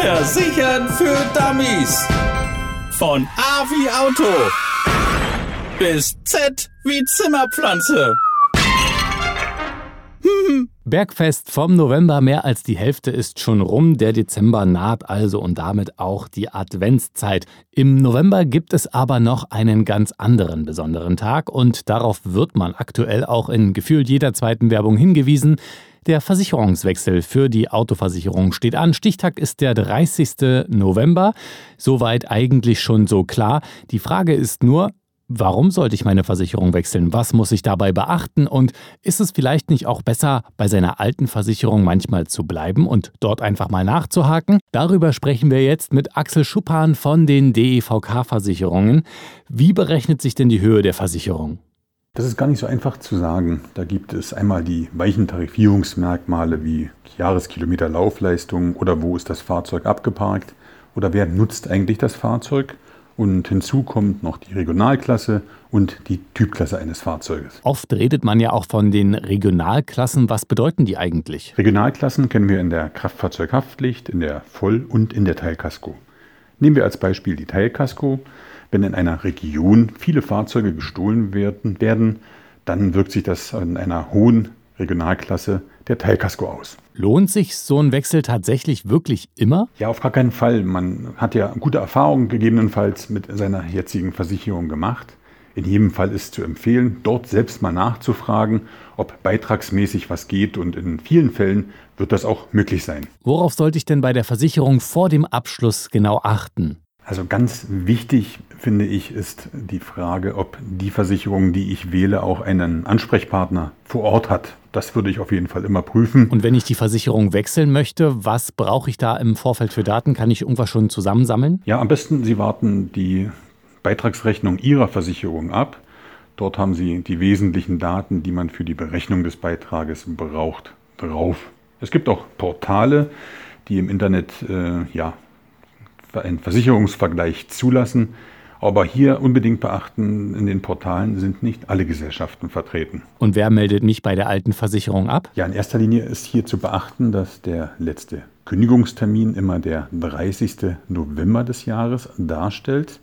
Versichern für Dummies. Von A wie Auto bis Z wie Zimmerpflanze. Bergfest vom November, mehr als die Hälfte ist schon rum. Der Dezember naht also und damit auch die Adventszeit. Im November gibt es aber noch einen ganz anderen besonderen Tag und darauf wird man aktuell auch in gefühlt jeder zweiten Werbung hingewiesen. Der Versicherungswechsel für die Autoversicherung steht an. Stichtag ist der 30. November. Soweit eigentlich schon so klar. Die Frage ist nur, Warum sollte ich meine Versicherung wechseln? Was muss ich dabei beachten? Und ist es vielleicht nicht auch besser, bei seiner alten Versicherung manchmal zu bleiben und dort einfach mal nachzuhaken? Darüber sprechen wir jetzt mit Axel Schuppan von den DEVK-Versicherungen. Wie berechnet sich denn die Höhe der Versicherung? Das ist gar nicht so einfach zu sagen. Da gibt es einmal die weichen Tarifierungsmerkmale wie Jahreskilometer Laufleistung oder wo ist das Fahrzeug abgeparkt oder wer nutzt eigentlich das Fahrzeug. Und hinzu kommt noch die Regionalklasse und die Typklasse eines Fahrzeuges. Oft redet man ja auch von den Regionalklassen. Was bedeuten die eigentlich? Regionalklassen kennen wir in der Kraftfahrzeughaftpflicht, in der Voll- und in der Teilkasko. Nehmen wir als Beispiel die Teilkasko. Wenn in einer Region viele Fahrzeuge gestohlen werden, werden dann wirkt sich das in einer hohen Regionalklasse der Teilkasko aus. Lohnt sich so ein Wechsel tatsächlich wirklich immer? Ja, auf gar keinen Fall. Man hat ja gute Erfahrungen gegebenenfalls mit seiner jetzigen Versicherung gemacht. In jedem Fall ist zu empfehlen, dort selbst mal nachzufragen, ob beitragsmäßig was geht und in vielen Fällen wird das auch möglich sein. Worauf sollte ich denn bei der Versicherung vor dem Abschluss genau achten? Also ganz wichtig finde ich ist die Frage, ob die Versicherung, die ich wähle, auch einen Ansprechpartner vor Ort hat. Das würde ich auf jeden Fall immer prüfen. Und wenn ich die Versicherung wechseln möchte, was brauche ich da im Vorfeld für Daten? Kann ich irgendwas schon zusammensammeln? Ja, am besten Sie warten die Beitragsrechnung Ihrer Versicherung ab. Dort haben Sie die wesentlichen Daten, die man für die Berechnung des Beitrages braucht, drauf. Es gibt auch Portale, die im Internet äh, ja, einen Versicherungsvergleich zulassen. Aber hier unbedingt beachten, in den Portalen sind nicht alle Gesellschaften vertreten. Und wer meldet mich bei der alten Versicherung ab? Ja, in erster Linie ist hier zu beachten, dass der letzte Kündigungstermin immer der 30. November des Jahres darstellt.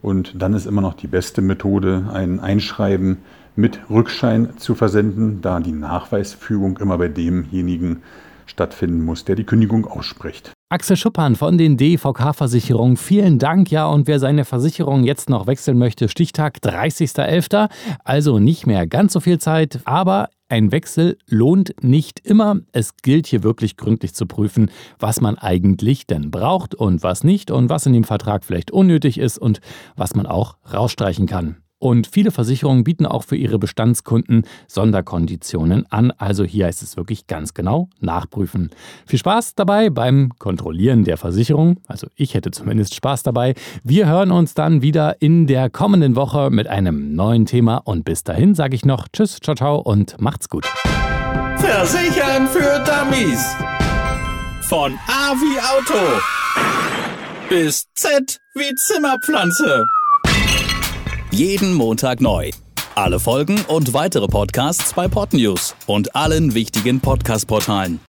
Und dann ist immer noch die beste Methode, ein Einschreiben mit Rückschein zu versenden, da die Nachweisfügung immer bei demjenigen stattfinden muss, der die Kündigung ausspricht. Axel Schuppan von den DVK-Versicherungen, vielen Dank. Ja, und wer seine Versicherung jetzt noch wechseln möchte, Stichtag 30.11. Also nicht mehr ganz so viel Zeit, aber ein Wechsel lohnt nicht immer. Es gilt hier wirklich gründlich zu prüfen, was man eigentlich denn braucht und was nicht und was in dem Vertrag vielleicht unnötig ist und was man auch rausstreichen kann. Und viele Versicherungen bieten auch für ihre Bestandskunden Sonderkonditionen an. Also hier heißt es wirklich ganz genau nachprüfen. Viel Spaß dabei beim Kontrollieren der Versicherung. Also ich hätte zumindest Spaß dabei. Wir hören uns dann wieder in der kommenden Woche mit einem neuen Thema. Und bis dahin sage ich noch Tschüss, ciao, ciao und macht's gut. Versichern für Dummies. Von A wie Auto bis Z wie Zimmerpflanze. Jeden Montag neu. Alle Folgen und weitere Podcasts bei Podnews und allen wichtigen Podcast-Portalen.